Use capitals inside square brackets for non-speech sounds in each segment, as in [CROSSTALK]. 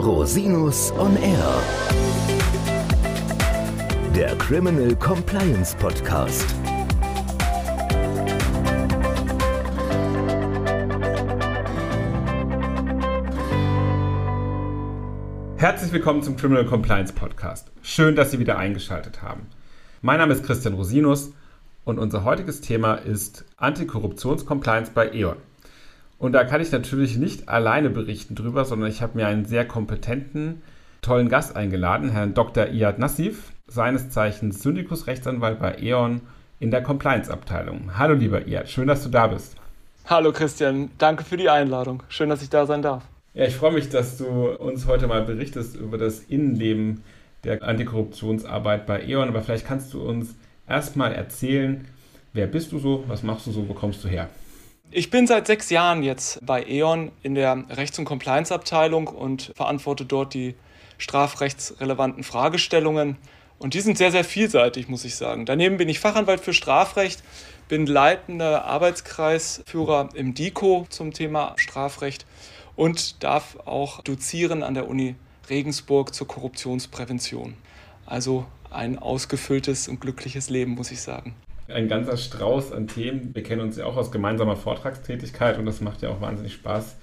Rosinus on Air. Der Criminal Compliance Podcast. Herzlich willkommen zum Criminal Compliance Podcast. Schön, dass Sie wieder eingeschaltet haben. Mein Name ist Christian Rosinus und unser heutiges Thema ist Antikorruptionscompliance bei E.ON. Und da kann ich natürlich nicht alleine berichten drüber, sondern ich habe mir einen sehr kompetenten, tollen Gast eingeladen, Herrn Dr. Iyad Nassif, seines Zeichens Syndikus-Rechtsanwalt bei E.ON in der Compliance-Abteilung. Hallo lieber Iyad, schön, dass du da bist. Hallo Christian, danke für die Einladung. Schön, dass ich da sein darf. Ja, ich freue mich, dass du uns heute mal berichtest über das Innenleben der Antikorruptionsarbeit bei E.ON. Aber vielleicht kannst du uns erstmal erzählen, wer bist du so, was machst du so, wo kommst du her? Ich bin seit sechs Jahren jetzt bei E.ON in der Rechts- und Compliance-Abteilung und verantworte dort die strafrechtsrelevanten Fragestellungen. Und die sind sehr, sehr vielseitig, muss ich sagen. Daneben bin ich Fachanwalt für Strafrecht, bin leitender Arbeitskreisführer im DICO zum Thema Strafrecht und darf auch dozieren an der Uni Regensburg zur Korruptionsprävention. Also ein ausgefülltes und glückliches Leben, muss ich sagen ein ganzer Strauß an Themen. Wir kennen uns ja auch aus gemeinsamer Vortragstätigkeit und das macht ja auch wahnsinnig Spaß,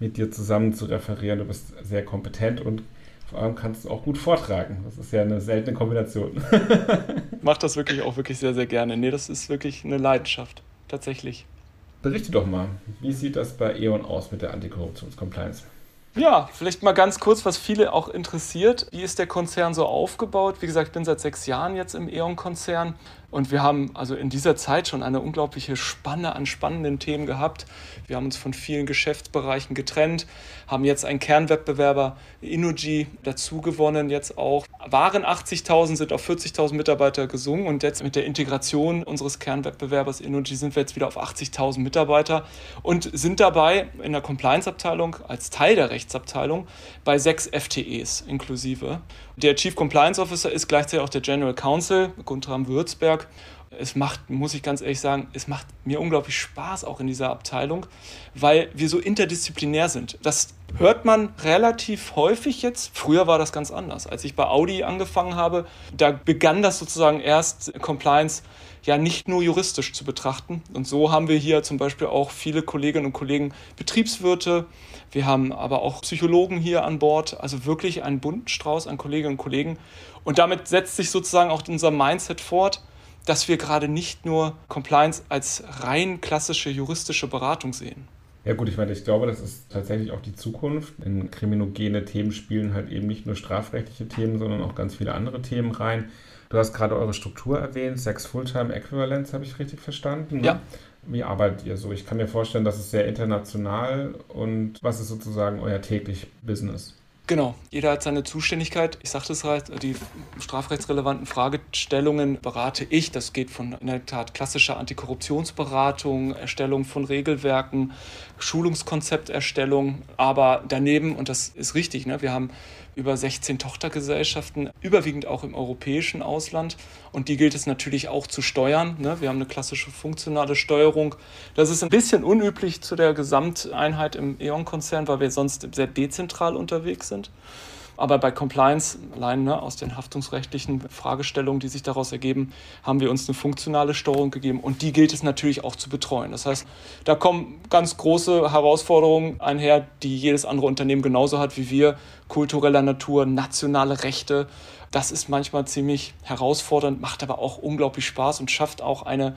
mit dir zusammen zu referieren. Du bist sehr kompetent und vor allem kannst du auch gut vortragen. Das ist ja eine seltene Kombination. [LAUGHS] Mach das wirklich auch wirklich sehr, sehr gerne. Nee, das ist wirklich eine Leidenschaft, tatsächlich. Berichte doch mal, wie sieht das bei E.ON aus mit der Antikorruptionscompliance? Ja, vielleicht mal ganz kurz, was viele auch interessiert. Wie ist der Konzern so aufgebaut? Wie gesagt, ich bin seit sechs Jahren jetzt im E.ON-Konzern und wir haben also in dieser Zeit schon eine unglaubliche Spanne an spannenden Themen gehabt. Wir haben uns von vielen Geschäftsbereichen getrennt, haben jetzt einen Kernwettbewerber Inuji dazu gewonnen, jetzt auch. Waren 80.000, sind auf 40.000 Mitarbeiter gesungen und jetzt mit der Integration unseres Kernwettbewerbers Inuji sind wir jetzt wieder auf 80.000 Mitarbeiter und sind dabei in der Compliance-Abteilung als Teil der Rechtsabteilung bei sechs FTEs inklusive. Der Chief Compliance Officer ist gleichzeitig auch der General Counsel, Guntram Würzberg es macht, muss ich ganz ehrlich sagen, es macht mir unglaublich Spaß auch in dieser Abteilung, weil wir so interdisziplinär sind. Das hört man relativ häufig jetzt. Früher war das ganz anders. Als ich bei Audi angefangen habe, da begann das sozusagen erst Compliance ja nicht nur juristisch zu betrachten. Und so haben wir hier zum Beispiel auch viele Kolleginnen und Kollegen Betriebswirte. Wir haben aber auch Psychologen hier an Bord. Also wirklich ein bunten Strauß an Kolleginnen und Kollegen. Und damit setzt sich sozusagen auch unser Mindset fort dass wir gerade nicht nur Compliance als rein klassische juristische Beratung sehen. Ja gut, ich meine, ich glaube, das ist tatsächlich auch die Zukunft. In kriminogene Themen spielen halt eben nicht nur strafrechtliche Themen, sondern auch ganz viele andere Themen rein. Du hast gerade eure Struktur erwähnt, Sex Fulltime Equivalence, habe ich richtig verstanden? Ne? Ja. Wie arbeitet ihr so? Ich kann mir vorstellen, das ist sehr international und was ist sozusagen euer täglich Business? Genau, jeder hat seine Zuständigkeit. Ich sagte es halt, die strafrechtsrelevanten Fragestellungen berate ich. Das geht von in der Tat klassischer Antikorruptionsberatung, Erstellung von Regelwerken, Schulungskonzepterstellung. Aber daneben, und das ist richtig, ne, wir haben über 16 Tochtergesellschaften, überwiegend auch im europäischen Ausland. Und die gilt es natürlich auch zu steuern. Ne? Wir haben eine klassische funktionale Steuerung. Das ist ein bisschen unüblich zu der Gesamteinheit im E.ON-Konzern, weil wir sonst sehr dezentral unterwegs sind. Aber bei Compliance, allein ne, aus den haftungsrechtlichen Fragestellungen, die sich daraus ergeben, haben wir uns eine funktionale Steuerung gegeben und die gilt es natürlich auch zu betreuen. Das heißt, da kommen ganz große Herausforderungen einher, die jedes andere Unternehmen genauso hat wie wir, kultureller Natur, nationale Rechte. Das ist manchmal ziemlich herausfordernd, macht aber auch unglaublich Spaß und schafft auch eine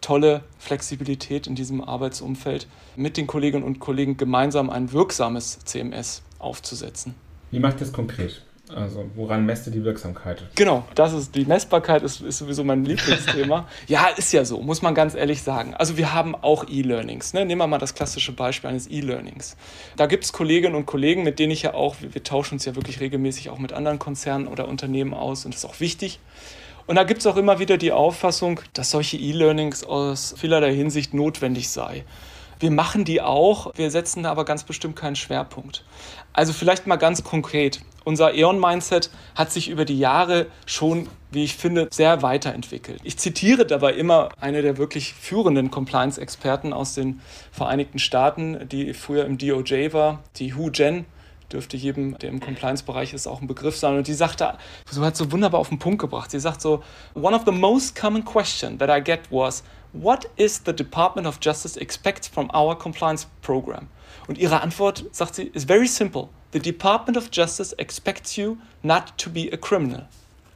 tolle Flexibilität in diesem Arbeitsumfeld, mit den Kolleginnen und Kollegen gemeinsam ein wirksames CMS aufzusetzen. Wie macht ihr das konkret? Also woran messt ihr die Wirksamkeit? Genau, das ist die Messbarkeit ist, ist sowieso mein Lieblingsthema. [LAUGHS] ja, ist ja so, muss man ganz ehrlich sagen. Also wir haben auch E-Learnings. Ne? Nehmen wir mal das klassische Beispiel eines E-Learnings. Da gibt es Kolleginnen und Kollegen, mit denen ich ja auch, wir, wir tauschen uns ja wirklich regelmäßig auch mit anderen Konzernen oder Unternehmen aus und das ist auch wichtig. Und da gibt es auch immer wieder die Auffassung, dass solche E-Learnings aus vielerlei Hinsicht notwendig sei. Wir machen die auch, wir setzen da aber ganz bestimmt keinen Schwerpunkt. Also vielleicht mal ganz konkret. Unser E.ON-Mindset hat sich über die Jahre schon, wie ich finde, sehr weiterentwickelt. Ich zitiere dabei immer eine der wirklich führenden Compliance-Experten aus den Vereinigten Staaten, die früher im DOJ war, die Hu Jen, dürfte jedem, der im Compliance-Bereich ist, auch ein Begriff sein. Und die sagte, so hat so wunderbar auf den Punkt gebracht. Sie sagt so, one of the most common questions that I get was, what is the Department of Justice expects from our compliance program? Und ihre Antwort, sagt sie, is very simple. The Department of Justice expects you not to be a criminal.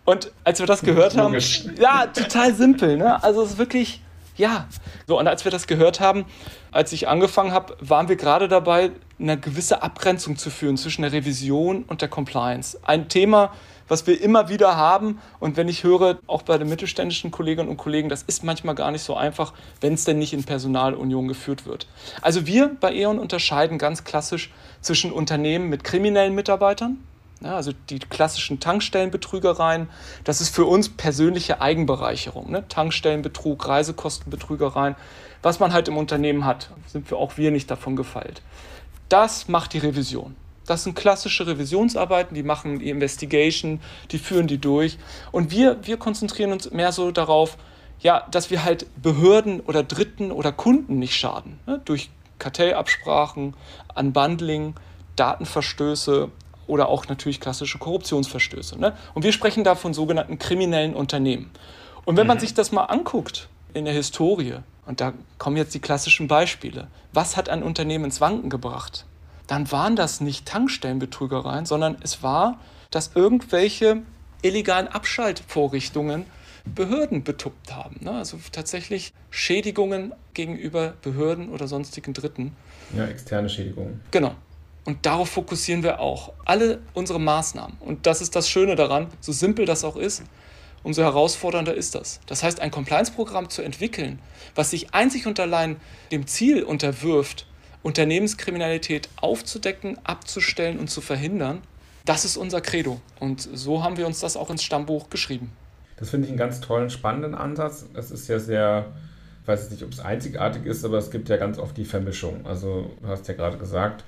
Und als wir das [LAUGHS] gehört haben, ja, total simpel, ne? Also es ist wirklich, ja. So, und als wir das gehört haben, als ich angefangen habe, waren wir gerade dabei, eine gewisse Abgrenzung zu führen zwischen der Revision und der Compliance. Ein Thema, was wir immer wieder haben. Und wenn ich höre, auch bei den mittelständischen Kolleginnen und Kollegen, das ist manchmal gar nicht so einfach, wenn es denn nicht in Personalunion geführt wird. Also wir bei E.ON unterscheiden ganz klassisch zwischen Unternehmen mit kriminellen Mitarbeitern, ja, also die klassischen Tankstellenbetrügereien, das ist für uns persönliche Eigenbereicherung. Ne? Tankstellenbetrug, Reisekostenbetrügereien, was man halt im Unternehmen hat, sind wir auch wir nicht davon gefeilt. Das macht die Revision. Das sind klassische Revisionsarbeiten, die machen die Investigation, die führen die durch. Und wir, wir konzentrieren uns mehr so darauf, ja, dass wir halt Behörden oder Dritten oder Kunden nicht schaden. Ne? Durch Kartellabsprachen, Unbundling, Datenverstöße oder auch natürlich klassische Korruptionsverstöße. Ne? Und wir sprechen da von sogenannten kriminellen Unternehmen. Und wenn man mhm. sich das mal anguckt in der Historie, und da kommen jetzt die klassischen Beispiele, was hat ein Unternehmen ins Wanken gebracht? Dann waren das nicht Tankstellenbetrügereien, sondern es war, dass irgendwelche illegalen Abschaltvorrichtungen Behörden betuppt haben. Ne? Also tatsächlich Schädigungen gegenüber Behörden oder sonstigen Dritten. Ja, externe Schädigungen. Genau. Und darauf fokussieren wir auch. Alle unsere Maßnahmen. Und das ist das Schöne daran, so simpel das auch ist, umso herausfordernder ist das. Das heißt, ein Compliance-Programm zu entwickeln, was sich einzig und allein dem Ziel unterwirft, Unternehmenskriminalität aufzudecken, abzustellen und zu verhindern. Das ist unser Credo. Und so haben wir uns das auch ins Stammbuch geschrieben. Das finde ich einen ganz tollen, spannenden Ansatz. Es ist ja sehr, ich weiß nicht, ob es einzigartig ist, aber es gibt ja ganz oft die Vermischung. Also du hast ja gerade gesagt,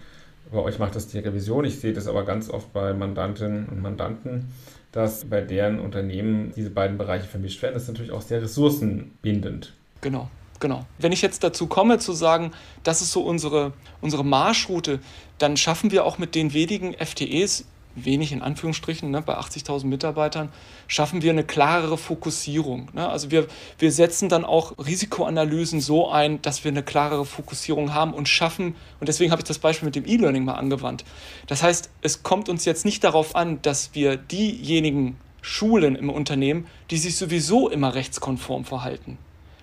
bei euch macht das die Revision. Ich sehe das aber ganz oft bei Mandantinnen und Mandanten, dass bei deren Unternehmen diese beiden Bereiche vermischt werden. Das ist natürlich auch sehr ressourcenbindend. Genau. Genau. Wenn ich jetzt dazu komme zu sagen, das ist so unsere, unsere Marschroute, dann schaffen wir auch mit den wenigen FTEs, wenig in Anführungsstrichen, ne, bei 80.000 Mitarbeitern, schaffen wir eine klarere Fokussierung. Ne? Also wir, wir setzen dann auch Risikoanalysen so ein, dass wir eine klarere Fokussierung haben und schaffen, und deswegen habe ich das Beispiel mit dem E-Learning mal angewandt. Das heißt, es kommt uns jetzt nicht darauf an, dass wir diejenigen schulen im Unternehmen, die sich sowieso immer rechtskonform verhalten.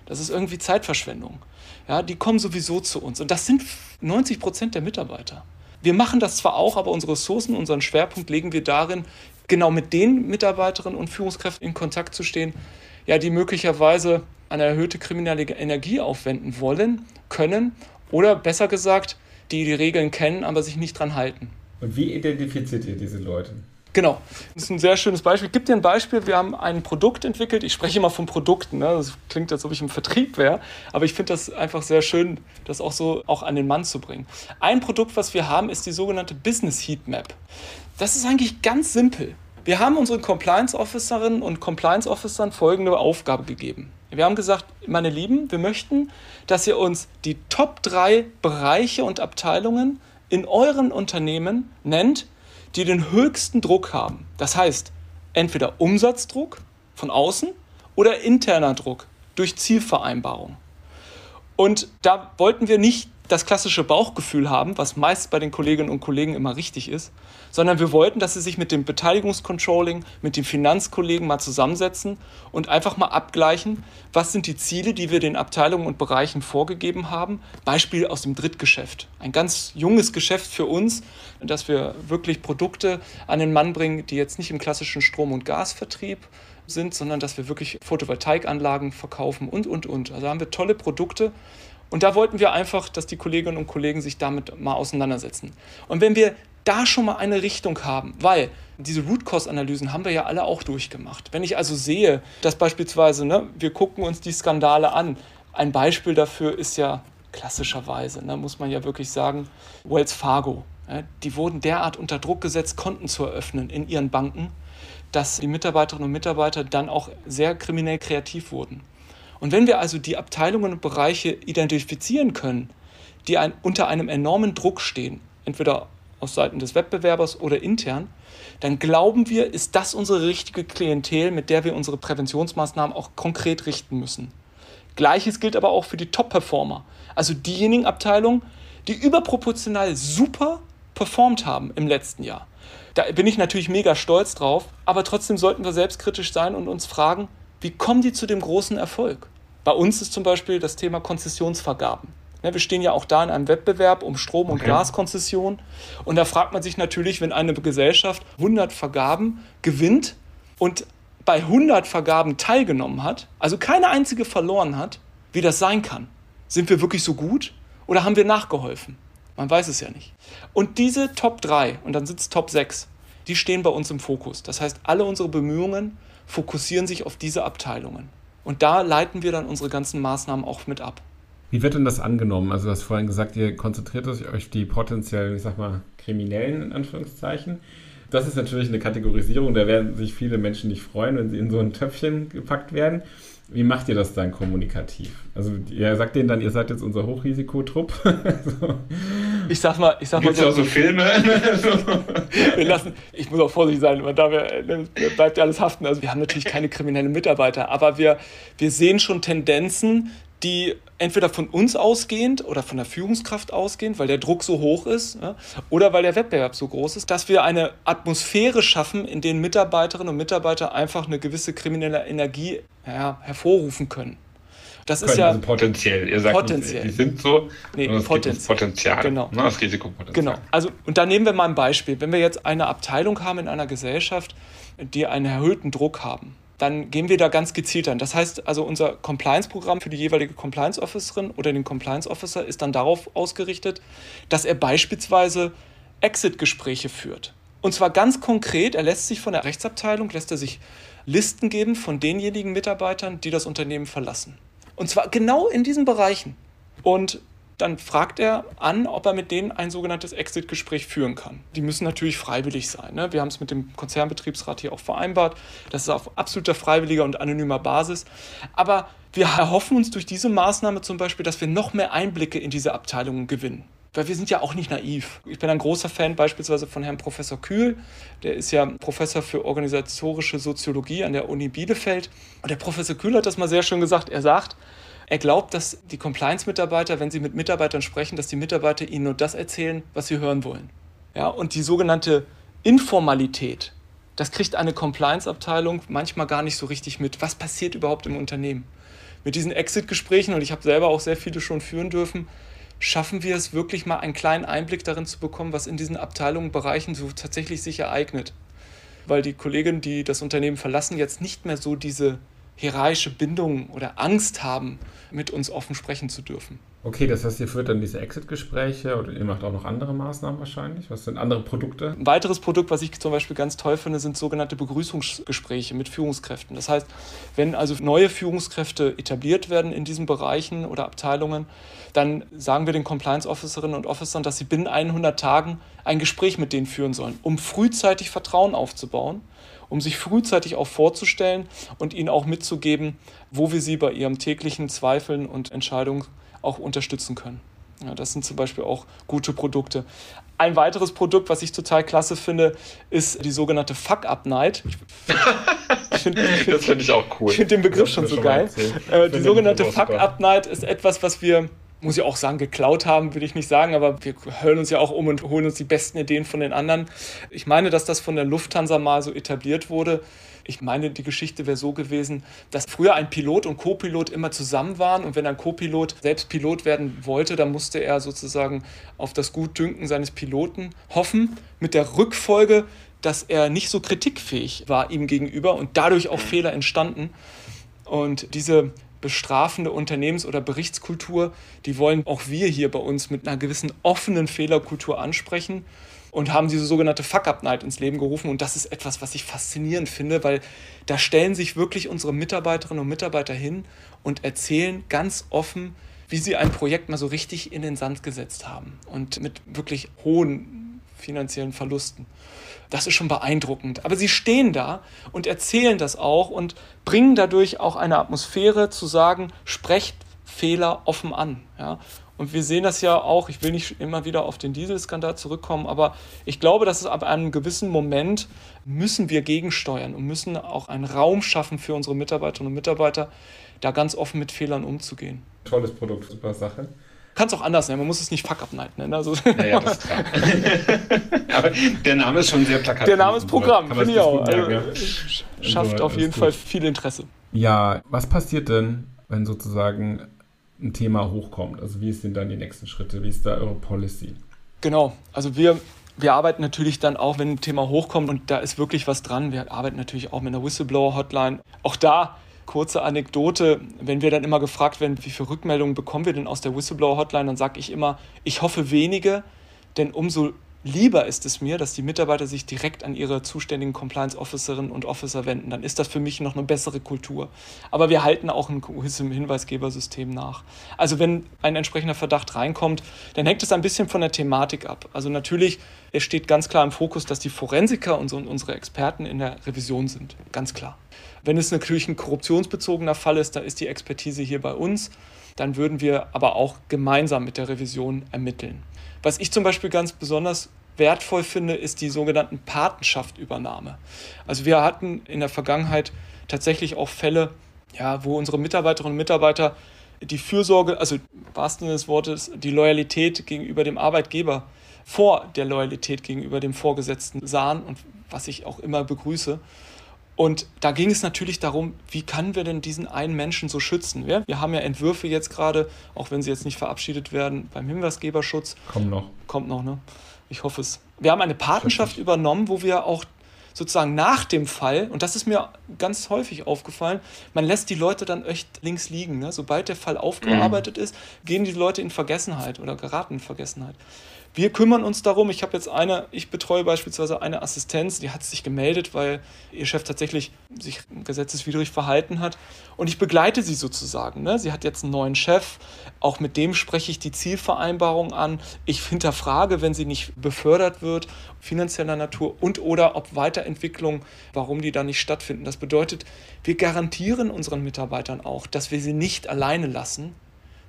Das ist irgendwie Zeitverschwendung. Ja, die kommen sowieso zu uns. Und das sind 90 Prozent der Mitarbeiter. Wir machen das zwar auch, aber unsere Ressourcen, unseren Schwerpunkt legen wir darin, genau mit den Mitarbeiterinnen und Führungskräften in Kontakt zu stehen, ja, die möglicherweise eine erhöhte kriminelle Energie aufwenden wollen, können oder besser gesagt, die die Regeln kennen, aber sich nicht dran halten. Und wie identifiziert ihr diese Leute? Genau, das ist ein sehr schönes Beispiel. Ich gebe dir ein Beispiel. Wir haben ein Produkt entwickelt. Ich spreche immer von Produkten. Ne? Das klingt, als ob ich im Vertrieb wäre. Aber ich finde das einfach sehr schön, das auch so auch an den Mann zu bringen. Ein Produkt, was wir haben, ist die sogenannte Business Heat Map. Das ist eigentlich ganz simpel. Wir haben unseren Compliance Officerinnen und Compliance Officern folgende Aufgabe gegeben. Wir haben gesagt, meine Lieben, wir möchten, dass ihr uns die Top 3 Bereiche und Abteilungen in euren Unternehmen nennt, die den höchsten Druck haben. Das heißt, entweder Umsatzdruck von außen oder interner Druck durch Zielvereinbarung. Und da wollten wir nicht das klassische Bauchgefühl haben, was meist bei den Kolleginnen und Kollegen immer richtig ist, sondern wir wollten, dass sie sich mit dem Beteiligungscontrolling, mit den Finanzkollegen mal zusammensetzen und einfach mal abgleichen, was sind die Ziele, die wir den Abteilungen und Bereichen vorgegeben haben. Beispiel aus dem Drittgeschäft. Ein ganz junges Geschäft für uns, dass wir wirklich Produkte an den Mann bringen, die jetzt nicht im klassischen Strom- und Gasvertrieb sind, sondern dass wir wirklich Photovoltaikanlagen verkaufen und, und, und. Also haben wir tolle Produkte und da wollten wir einfach, dass die Kolleginnen und Kollegen sich damit mal auseinandersetzen. Und wenn wir da schon mal eine Richtung haben, weil diese Root Cause Analysen haben wir ja alle auch durchgemacht. Wenn ich also sehe, dass beispielsweise, ne, wir gucken uns die Skandale an, ein Beispiel dafür ist ja klassischerweise, ne, muss man ja wirklich sagen, Wells Fargo. Ja, die wurden derart unter Druck gesetzt, Konten zu eröffnen in ihren Banken, dass die Mitarbeiterinnen und Mitarbeiter dann auch sehr kriminell kreativ wurden. Und wenn wir also die Abteilungen und Bereiche identifizieren können, die ein, unter einem enormen Druck stehen, entweder aus Seiten des Wettbewerbers oder intern, dann glauben wir, ist das unsere richtige Klientel, mit der wir unsere Präventionsmaßnahmen auch konkret richten müssen. Gleiches gilt aber auch für die Top-Performer, also diejenigen Abteilungen, die überproportional super performt haben im letzten Jahr. Da bin ich natürlich mega stolz drauf, aber trotzdem sollten wir selbstkritisch sein und uns fragen, wie kommen die zu dem großen Erfolg? Bei uns ist zum Beispiel das Thema Konzessionsvergaben. Wir stehen ja auch da in einem Wettbewerb um Strom- und okay. Gaskonzession. Und da fragt man sich natürlich, wenn eine Gesellschaft 100 Vergaben gewinnt und bei 100 Vergaben teilgenommen hat, also keine einzige verloren hat, wie das sein kann. Sind wir wirklich so gut oder haben wir nachgeholfen? Man weiß es ja nicht. Und diese Top 3 und dann sind es Top 6, die stehen bei uns im Fokus. Das heißt, alle unsere Bemühungen fokussieren sich auf diese Abteilungen. Und da leiten wir dann unsere ganzen Maßnahmen auch mit ab. Wie wird denn das angenommen? Also du hast vorhin gesagt, ihr konzentriert euch auf die potenziellen, ich sag mal, Kriminellen in Anführungszeichen. Das ist natürlich eine Kategorisierung, da werden sich viele Menschen nicht freuen, wenn sie in so ein Töpfchen gepackt werden. Wie macht ihr das dann kommunikativ? Also ihr sagt denen dann, ihr seid jetzt unser Hochrisikotrupp. [LAUGHS] so. Ich sag mal, ich sag Gibt's mal so, auch so Filme. [LAUGHS] wir lassen, ich muss auch vorsichtig sein, weil da bleibt ja alles haften. Also wir haben natürlich keine kriminellen Mitarbeiter, aber wir, wir sehen schon Tendenzen, die entweder von uns ausgehend oder von der Führungskraft ausgehend, weil der Druck so hoch ist, ja, oder weil der Wettbewerb so groß ist, dass wir eine Atmosphäre schaffen, in der Mitarbeiterinnen und Mitarbeiter einfach eine gewisse kriminelle Energie ja, hervorrufen können. Das können, ist ja also potenziell. Ihr sagt, potenziell. Die sind so, nee, potenziell. Potenzial. Genau. Ne, das Risikopotenzial. Genau. Also und da nehmen wir mal ein Beispiel. Wenn wir jetzt eine Abteilung haben in einer Gesellschaft, die einen erhöhten Druck haben, dann gehen wir da ganz gezielt an. Das heißt also, unser Compliance-Programm für die jeweilige Compliance-Officerin oder den Compliance-Officer ist dann darauf ausgerichtet, dass er beispielsweise Exit-Gespräche führt. Und zwar ganz konkret, er lässt sich von der Rechtsabteilung, lässt er sich Listen geben von denjenigen Mitarbeitern, die das Unternehmen verlassen. Und zwar genau in diesen Bereichen. Und dann fragt er an, ob er mit denen ein sogenanntes Exit-Gespräch führen kann. Die müssen natürlich freiwillig sein. Ne? Wir haben es mit dem Konzernbetriebsrat hier auch vereinbart. Das ist auf absoluter freiwilliger und anonymer Basis. Aber wir erhoffen uns durch diese Maßnahme zum Beispiel, dass wir noch mehr Einblicke in diese Abteilungen gewinnen. Weil wir sind ja auch nicht naiv. Ich bin ein großer Fan beispielsweise von Herrn Professor Kühl. Der ist ja Professor für organisatorische Soziologie an der Uni Bielefeld. Und der Professor Kühl hat das mal sehr schön gesagt. Er sagt, er glaubt, dass die Compliance-Mitarbeiter, wenn sie mit Mitarbeitern sprechen, dass die Mitarbeiter ihnen nur das erzählen, was sie hören wollen. Ja, und die sogenannte Informalität, das kriegt eine Compliance-Abteilung manchmal gar nicht so richtig mit. Was passiert überhaupt im Unternehmen? Mit diesen Exit-Gesprächen, und ich habe selber auch sehr viele schon führen dürfen, schaffen wir es wirklich mal einen kleinen Einblick darin zu bekommen, was in diesen Abteilungen, Bereichen so tatsächlich sich ereignet. Weil die Kolleginnen, die das Unternehmen verlassen, jetzt nicht mehr so diese hierarchische Bindung oder Angst haben, mit uns offen sprechen zu dürfen. Okay, das heißt, ihr führt dann diese Exit-Gespräche oder ihr macht auch noch andere Maßnahmen wahrscheinlich. Was sind andere Produkte? Ein weiteres Produkt, was ich zum Beispiel ganz toll finde, sind sogenannte Begrüßungsgespräche mit Führungskräften. Das heißt, wenn also neue Führungskräfte etabliert werden in diesen Bereichen oder Abteilungen, dann sagen wir den Compliance-Officerinnen und Officern, dass sie binnen 100 Tagen ein Gespräch mit denen führen sollen, um frühzeitig Vertrauen aufzubauen um sich frühzeitig auch vorzustellen und ihnen auch mitzugeben, wo wir sie bei ihrem täglichen Zweifeln und Entscheidungen auch unterstützen können. Ja, das sind zum Beispiel auch gute Produkte. Ein weiteres Produkt, was ich total klasse finde, ist die sogenannte Fuck-Up-Night. [LAUGHS] Find, das finde ich auch cool. Ich finde den Begriff schon so geil. Äh, die sogenannte Fuck-Up-Night ist etwas, was wir muss ich auch sagen, geklaut haben, würde ich nicht sagen, aber wir hören uns ja auch um und holen uns die besten Ideen von den anderen. Ich meine, dass das von der Lufthansa mal so etabliert wurde. Ich meine, die Geschichte wäre so gewesen, dass früher ein Pilot und Co-Pilot immer zusammen waren und wenn ein Co-Pilot selbst Pilot werden wollte, dann musste er sozusagen auf das Gutdünken seines Piloten hoffen, mit der Rückfolge, dass er nicht so kritikfähig war ihm gegenüber und dadurch auch Fehler entstanden. Und diese bestrafende Unternehmens- oder Berichtskultur, die wollen auch wir hier bei uns mit einer gewissen offenen Fehlerkultur ansprechen und haben diese sogenannte Fuck-Up-Night ins Leben gerufen. Und das ist etwas, was ich faszinierend finde, weil da stellen sich wirklich unsere Mitarbeiterinnen und Mitarbeiter hin und erzählen ganz offen, wie sie ein Projekt mal so richtig in den Sand gesetzt haben und mit wirklich hohen finanziellen Verlusten. Das ist schon beeindruckend. Aber sie stehen da und erzählen das auch und bringen dadurch auch eine Atmosphäre zu sagen, sprecht Fehler offen an. Ja? Und wir sehen das ja auch, ich will nicht immer wieder auf den Dieselskandal zurückkommen, aber ich glaube, dass es ab einem gewissen Moment müssen wir gegensteuern und müssen auch einen Raum schaffen für unsere Mitarbeiterinnen und Mitarbeiter, da ganz offen mit Fehlern umzugehen. Tolles Produkt, super Sache. Kann es auch anders nennen, man muss es nicht Fuck Up Night nennen. Also ja, das ist klar. [LAUGHS] Aber der Name ist schon sehr plakativ. Der Name ist Programm, finde ich auch. Also, ja. Schafft auf jeden Fall viel Interesse. Ja, was passiert denn, wenn sozusagen ein Thema hochkommt? Also wie sind dann die nächsten Schritte? Wie ist da eure Policy? Genau, also wir, wir arbeiten natürlich dann auch, wenn ein Thema hochkommt und da ist wirklich was dran. Wir arbeiten natürlich auch mit einer Whistleblower-Hotline. Auch da kurze Anekdote, wenn wir dann immer gefragt werden, wie viele Rückmeldungen bekommen wir denn aus der Whistleblower-Hotline, dann sage ich immer, ich hoffe wenige, denn umso lieber ist es mir, dass die Mitarbeiter sich direkt an ihre zuständigen Compliance Officerinnen und Officer wenden. Dann ist das für mich noch eine bessere Kultur. Aber wir halten auch ein Hinweisgebersystem nach. Also wenn ein entsprechender Verdacht reinkommt, dann hängt es ein bisschen von der Thematik ab. Also natürlich, es steht ganz klar im Fokus, dass die Forensiker und unsere Experten in der Revision sind. Ganz klar. Wenn es natürlich ein korruptionsbezogener Fall ist, dann ist die Expertise hier bei uns. Dann würden wir aber auch gemeinsam mit der Revision ermitteln. Was ich zum Beispiel ganz besonders wertvoll finde, ist die sogenannten Patenschaftübernahme. Also wir hatten in der Vergangenheit tatsächlich auch Fälle, ja, wo unsere Mitarbeiterinnen und Mitarbeiter die Fürsorge, also im wahrsten Sinne des Wortes, die Loyalität gegenüber dem Arbeitgeber vor der Loyalität gegenüber dem Vorgesetzten sahen und was ich auch immer begrüße. Und da ging es natürlich darum, wie können wir denn diesen einen Menschen so schützen? Wir, wir haben ja Entwürfe jetzt gerade, auch wenn sie jetzt nicht verabschiedet werden, beim Hinweisgeberschutz. Kommt noch. Kommt noch, ne? Ich hoffe es. Wir haben eine Patenschaft übernommen, wo wir auch sozusagen nach dem Fall, und das ist mir ganz häufig aufgefallen, man lässt die Leute dann echt links liegen. Ne? Sobald der Fall aufgearbeitet mhm. ist, gehen die Leute in Vergessenheit oder geraten in Vergessenheit. Wir kümmern uns darum. Ich habe jetzt eine, ich betreue beispielsweise eine Assistenz, die hat sich gemeldet, weil ihr Chef tatsächlich sich gesetzeswidrig verhalten hat. Und ich begleite sie sozusagen. Ne? Sie hat jetzt einen neuen Chef. Auch mit dem spreche ich die Zielvereinbarung an. Ich hinterfrage, wenn sie nicht befördert wird, finanzieller Natur und oder ob Weiterentwicklung, warum die da nicht stattfinden. Das bedeutet, wir garantieren unseren Mitarbeitern auch, dass wir sie nicht alleine lassen,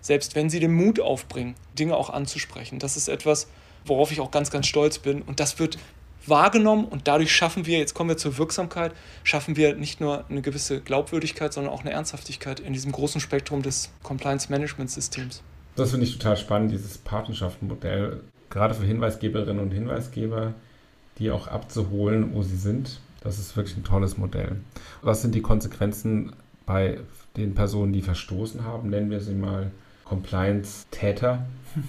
selbst wenn sie den Mut aufbringen, Dinge auch anzusprechen. Das ist etwas, worauf ich auch ganz, ganz stolz bin. Und das wird wahrgenommen und dadurch schaffen wir, jetzt kommen wir zur Wirksamkeit, schaffen wir nicht nur eine gewisse Glaubwürdigkeit, sondern auch eine Ernsthaftigkeit in diesem großen Spektrum des Compliance-Management-Systems. Das finde ich total spannend, dieses Patenschaftenmodell, gerade für Hinweisgeberinnen und Hinweisgeber, die auch abzuholen, wo sie sind. Das ist wirklich ein tolles Modell. Was sind die Konsequenzen bei den Personen, die verstoßen haben, nennen wir sie mal Compliance-Täter? [LAUGHS]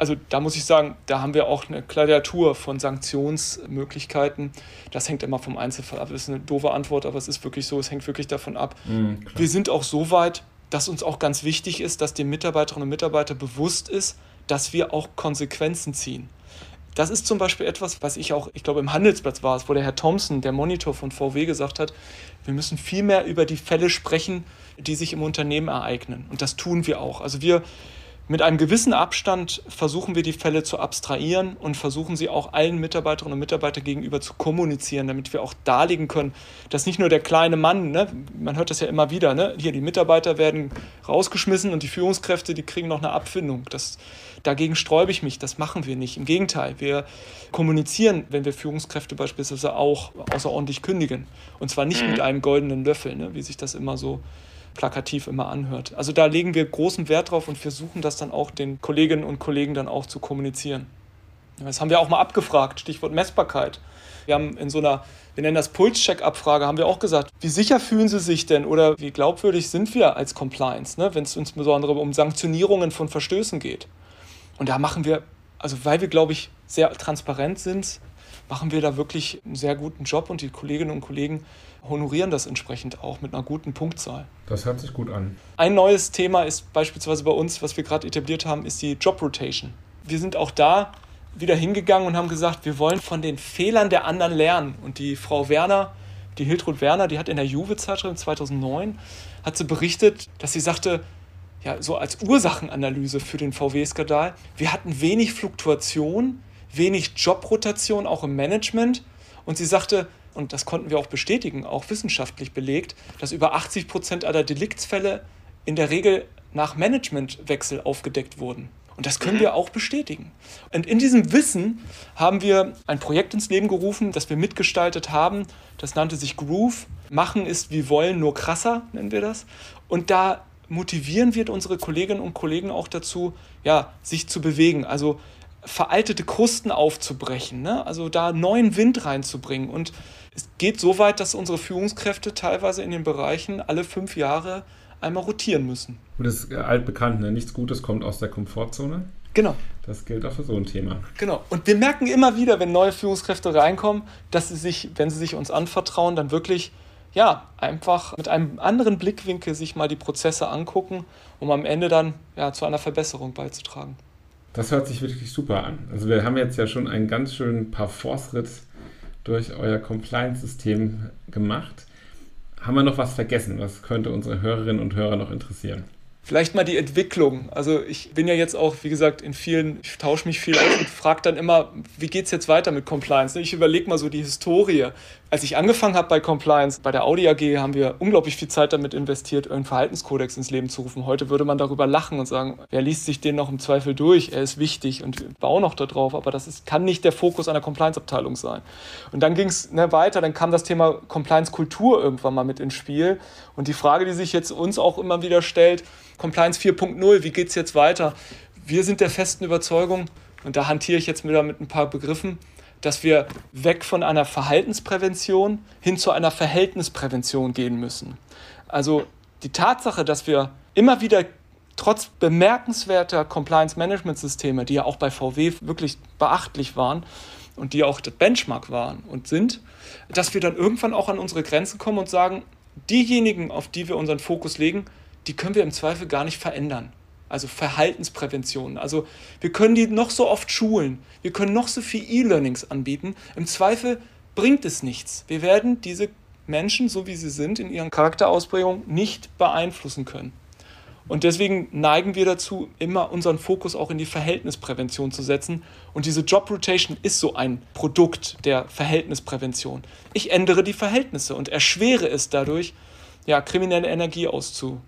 Also da muss ich sagen, da haben wir auch eine Klaviatur von Sanktionsmöglichkeiten. Das hängt immer vom Einzelfall ab. Das ist eine doofe Antwort, aber es ist wirklich so, es hängt wirklich davon ab. Mhm, wir sind auch so weit, dass uns auch ganz wichtig ist, dass den Mitarbeiterinnen und Mitarbeitern bewusst ist, dass wir auch Konsequenzen ziehen. Das ist zum Beispiel etwas, was ich auch, ich glaube im Handelsplatz war es, wo der Herr Thompson, der Monitor von VW, gesagt hat, wir müssen viel mehr über die Fälle sprechen, die sich im Unternehmen ereignen. Und das tun wir auch. Also wir mit einem gewissen Abstand versuchen wir die Fälle zu abstrahieren und versuchen sie auch allen Mitarbeiterinnen und Mitarbeitern gegenüber zu kommunizieren, damit wir auch darlegen können, dass nicht nur der kleine Mann, ne, man hört das ja immer wieder, ne, hier die Mitarbeiter werden rausgeschmissen und die Führungskräfte, die kriegen noch eine Abfindung. Das, dagegen sträube ich mich, das machen wir nicht. Im Gegenteil, wir kommunizieren, wenn wir Führungskräfte beispielsweise auch außerordentlich kündigen. Und zwar nicht mit einem goldenen Löffel, ne, wie sich das immer so plakativ immer anhört. Also da legen wir großen Wert drauf und versuchen das dann auch den Kolleginnen und Kollegen dann auch zu kommunizieren. Das haben wir auch mal abgefragt, Stichwort Messbarkeit. Wir haben in so einer, wir nennen das Pulscheck-Abfrage, haben wir auch gesagt, wie sicher fühlen Sie sich denn oder wie glaubwürdig sind wir als Compliance, ne, wenn es insbesondere um Sanktionierungen von Verstößen geht. Und da machen wir, also weil wir, glaube ich, sehr transparent sind, machen wir da wirklich einen sehr guten Job und die Kolleginnen und Kollegen honorieren das entsprechend auch mit einer guten Punktzahl. Das hört sich gut an. Ein neues Thema ist beispielsweise bei uns, was wir gerade etabliert haben, ist die Job Rotation. Wir sind auch da wieder hingegangen und haben gesagt, wir wollen von den Fehlern der anderen lernen. Und die Frau Werner, die Hiltrud Werner, die hat in der Juve-Zeitschrift 2009 hat sie berichtet, dass sie sagte, ja, so als Ursachenanalyse für den VW-Skandal, wir hatten wenig Fluktuation, wenig Jobrotation auch im Management. Und sie sagte, und das konnten wir auch bestätigen, auch wissenschaftlich belegt, dass über 80 Prozent aller Deliktsfälle in der Regel nach Managementwechsel aufgedeckt wurden. Und das können wir auch bestätigen. Und in diesem Wissen haben wir ein Projekt ins Leben gerufen, das wir mitgestaltet haben. Das nannte sich Groove. Machen ist wie wollen, nur krasser, nennen wir das. Und da motivieren wir unsere Kolleginnen und Kollegen auch dazu, ja, sich zu bewegen. Also veraltete Krusten aufzubrechen, ne? also da neuen Wind reinzubringen. Und es geht so weit, dass unsere Führungskräfte teilweise in den Bereichen alle fünf Jahre einmal rotieren müssen. Und das ist altbekannt, ne? nichts Gutes kommt aus der Komfortzone. Genau. Das gilt auch für so ein Thema. Genau. Und wir merken immer wieder, wenn neue Führungskräfte reinkommen, dass sie sich, wenn sie sich uns anvertrauen, dann wirklich ja, einfach mit einem anderen Blickwinkel sich mal die Prozesse angucken, um am Ende dann ja, zu einer Verbesserung beizutragen. Das hört sich wirklich super an. Also wir haben jetzt ja schon einen ganz schönen Parforce-Ritt durch euer Compliance-System gemacht. Haben wir noch was vergessen? Was könnte unsere Hörerinnen und Hörer noch interessieren? Vielleicht mal die Entwicklung. Also ich bin ja jetzt auch, wie gesagt, in vielen, ich tausche mich viel aus und frage dann immer, wie geht es jetzt weiter mit Compliance? Ich überlege mal so die Historie. Als ich angefangen habe bei Compliance, bei der Audi AG, haben wir unglaublich viel Zeit damit investiert, einen Verhaltenskodex ins Leben zu rufen. Heute würde man darüber lachen und sagen, wer liest sich den noch im Zweifel durch? Er ist wichtig und ich baue noch darauf, aber das ist, kann nicht der Fokus einer Compliance-Abteilung sein. Und dann ging es ne, weiter, dann kam das Thema Compliance-Kultur irgendwann mal mit ins Spiel. Und die Frage, die sich jetzt uns auch immer wieder stellt, Compliance 4.0, wie geht es jetzt weiter? Wir sind der festen Überzeugung, und da hantiere ich jetzt wieder mit ein paar Begriffen, dass wir weg von einer Verhaltensprävention hin zu einer Verhältnisprävention gehen müssen. Also die Tatsache, dass wir immer wieder trotz bemerkenswerter Compliance-Management-Systeme, die ja auch bei VW wirklich beachtlich waren und die auch das Benchmark waren und sind, dass wir dann irgendwann auch an unsere Grenzen kommen und sagen, diejenigen, auf die wir unseren Fokus legen, die können wir im Zweifel gar nicht verändern. Also Verhaltensprävention. Also wir können die noch so oft schulen, wir können noch so viel E-Learnings anbieten. Im Zweifel bringt es nichts. Wir werden diese Menschen, so wie sie sind, in ihren Charakterausbringung nicht beeinflussen können. Und deswegen neigen wir dazu, immer unseren Fokus auch in die Verhältnisprävention zu setzen. Und diese Job Rotation ist so ein Produkt der Verhältnisprävention. Ich ändere die Verhältnisse und erschwere es dadurch, ja, kriminelle Energie auszu,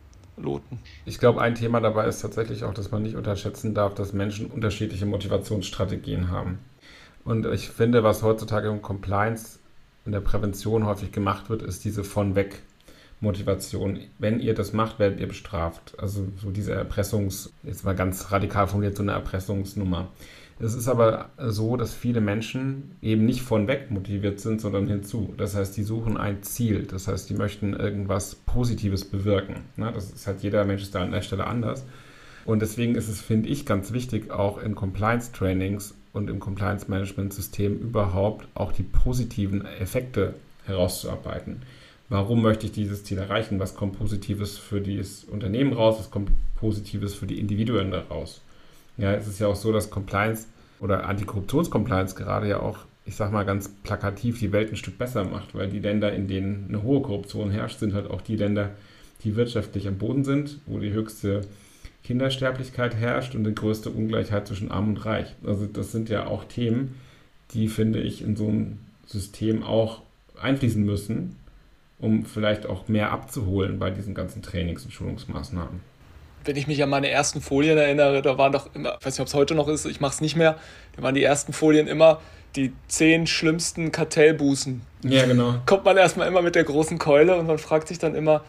loten. Ich glaube, ein Thema dabei ist tatsächlich auch, dass man nicht unterschätzen darf, dass Menschen unterschiedliche Motivationsstrategien haben. Und ich finde, was heutzutage im Compliance, in der Prävention häufig gemacht wird, ist diese von weg Motivation. Wenn ihr das macht, werdet ihr bestraft. Also so diese Erpressungs, jetzt mal ganz radikal formuliert, so eine Erpressungsnummer. Es ist aber so, dass viele Menschen eben nicht von weg motiviert sind, sondern hinzu. Das heißt, die suchen ein Ziel. Das heißt, die möchten irgendwas Positives bewirken. Das ist halt jeder Mensch ist da an der Stelle anders. Und deswegen ist es, finde ich, ganz wichtig, auch in Compliance-Trainings und im Compliance-Management-System überhaupt auch die positiven Effekte herauszuarbeiten. Warum möchte ich dieses Ziel erreichen? Was kommt Positives für das Unternehmen raus? Was kommt Positives für die Individuen daraus? Ja, es ist ja auch so, dass Compliance oder Antikorruptionscompliance gerade ja auch, ich sag mal ganz plakativ, die Welt ein Stück besser macht, weil die Länder, in denen eine hohe Korruption herrscht, sind halt auch die Länder, die wirtschaftlich am Boden sind, wo die höchste Kindersterblichkeit herrscht und die größte Ungleichheit zwischen Arm und Reich. Also das sind ja auch Themen, die, finde ich, in so ein System auch einfließen müssen, um vielleicht auch mehr abzuholen bei diesen ganzen Trainings- und Schulungsmaßnahmen wenn ich mich an meine ersten Folien erinnere, da waren doch immer, ich weiß nicht, ob es heute noch ist, ich mache es nicht mehr, da waren die ersten Folien immer die zehn schlimmsten Kartellbußen. Ja, genau. Kommt man erstmal immer mit der großen Keule und man fragt sich dann immer,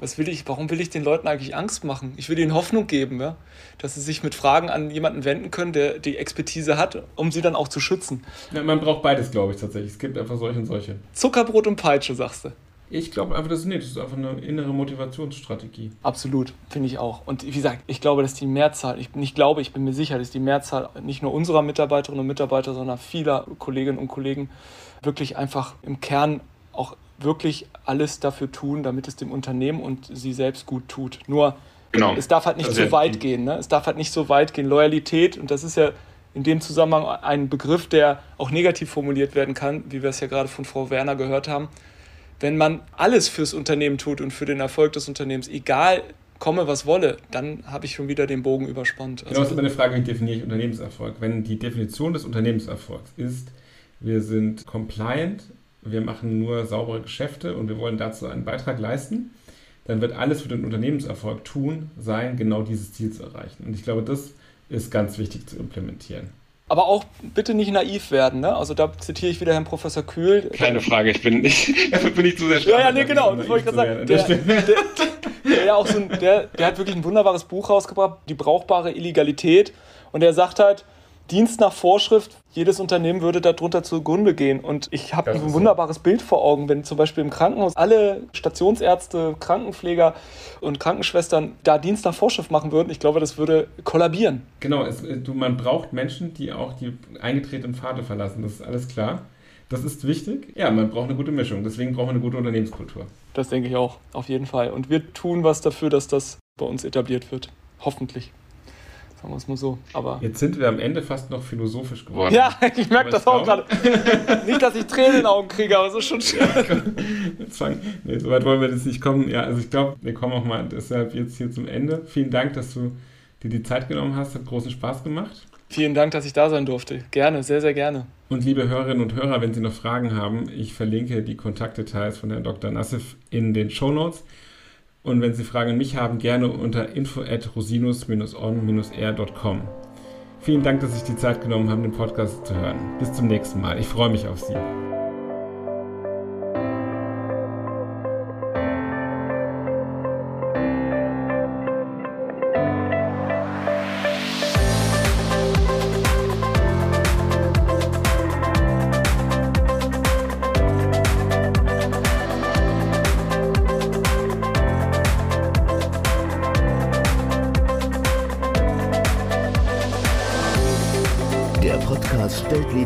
was will ich, warum will ich den Leuten eigentlich Angst machen? Ich will ihnen Hoffnung geben, ja? dass sie sich mit Fragen an jemanden wenden können, der die Expertise hat, um sie dann auch zu schützen. Ja, man braucht beides, glaube ich, tatsächlich. Es gibt einfach solche und solche. Zuckerbrot und Peitsche, sagst du. Ich glaube einfach, das ist nicht. Das ist einfach eine innere Motivationsstrategie. Absolut, finde ich auch. Und wie gesagt, ich glaube, dass die Mehrzahl, ich nicht glaube, ich bin mir sicher, dass die Mehrzahl nicht nur unserer Mitarbeiterinnen und Mitarbeiter, sondern vieler Kolleginnen und Kollegen wirklich einfach im Kern auch wirklich alles dafür tun, damit es dem Unternehmen und sie selbst gut tut. Nur genau. es darf halt nicht also, so weit gehen. Ne? Es darf halt nicht so weit gehen. Loyalität, und das ist ja in dem Zusammenhang ein Begriff, der auch negativ formuliert werden kann, wie wir es ja gerade von Frau Werner gehört haben wenn man alles fürs Unternehmen tut und für den Erfolg des Unternehmens, egal komme, was wolle, dann habe ich schon wieder den Bogen überspannt. Also genau, das ist eine Frage, wie definiere ich Unternehmenserfolg? Wenn die Definition des Unternehmenserfolgs ist, wir sind compliant, wir machen nur saubere Geschäfte und wir wollen dazu einen Beitrag leisten, dann wird alles für den Unternehmenserfolg tun, sein, genau dieses Ziel zu erreichen. Und ich glaube, das ist ganz wichtig zu implementieren. Aber auch bitte nicht naiv werden, ne? Also da zitiere ich wieder Herrn Professor Kühl. Keine Frage, ich bin nicht, [LAUGHS] dafür bin ich zu sehr stark. Ja, ja, nee, genau, das wollte ich gerade sagen. Der, der, der, der, ja auch so ein, der, der hat wirklich ein wunderbares Buch rausgebracht, Die brauchbare Illegalität. Und er sagt halt, Dienst nach Vorschrift, jedes Unternehmen würde darunter zugrunde gehen. Und ich habe ein wunderbares so. Bild vor Augen, wenn zum Beispiel im Krankenhaus alle Stationsärzte, Krankenpfleger und Krankenschwestern da Dienst nach Vorschrift machen würden. Ich glaube, das würde kollabieren. Genau, es, du, man braucht Menschen, die auch die eingetretenen Pfade verlassen. Das ist alles klar. Das ist wichtig. Ja, man braucht eine gute Mischung. Deswegen brauchen wir eine gute Unternehmenskultur. Das denke ich auch, auf jeden Fall. Und wir tun was dafür, dass das bei uns etabliert wird. Hoffentlich. Sagen wir es mal so. Aber Jetzt sind wir am Ende fast noch philosophisch geworden. Ja, [LAUGHS] ich merke das auch gerade. nicht, dass ich Tränen in den Augen kriege, aber es ist schon schön. [LAUGHS] jetzt nee, so weit wollen wir jetzt nicht kommen. Ja, also ich glaube, wir kommen auch mal deshalb jetzt hier zum Ende. Vielen Dank, dass du dir die Zeit genommen hast. Hat großen Spaß gemacht. Vielen Dank, dass ich da sein durfte. Gerne, sehr, sehr gerne. Und liebe Hörerinnen und Hörer, wenn Sie noch Fragen haben, ich verlinke die Kontaktdetails von Herrn Dr. Nassif in den Show Notes. Und wenn Sie Fragen an mich haben, gerne unter info at rosinus-on-r.com. Vielen Dank, dass Sie sich die Zeit genommen haben, den Podcast zu hören. Bis zum nächsten Mal. Ich freue mich auf Sie.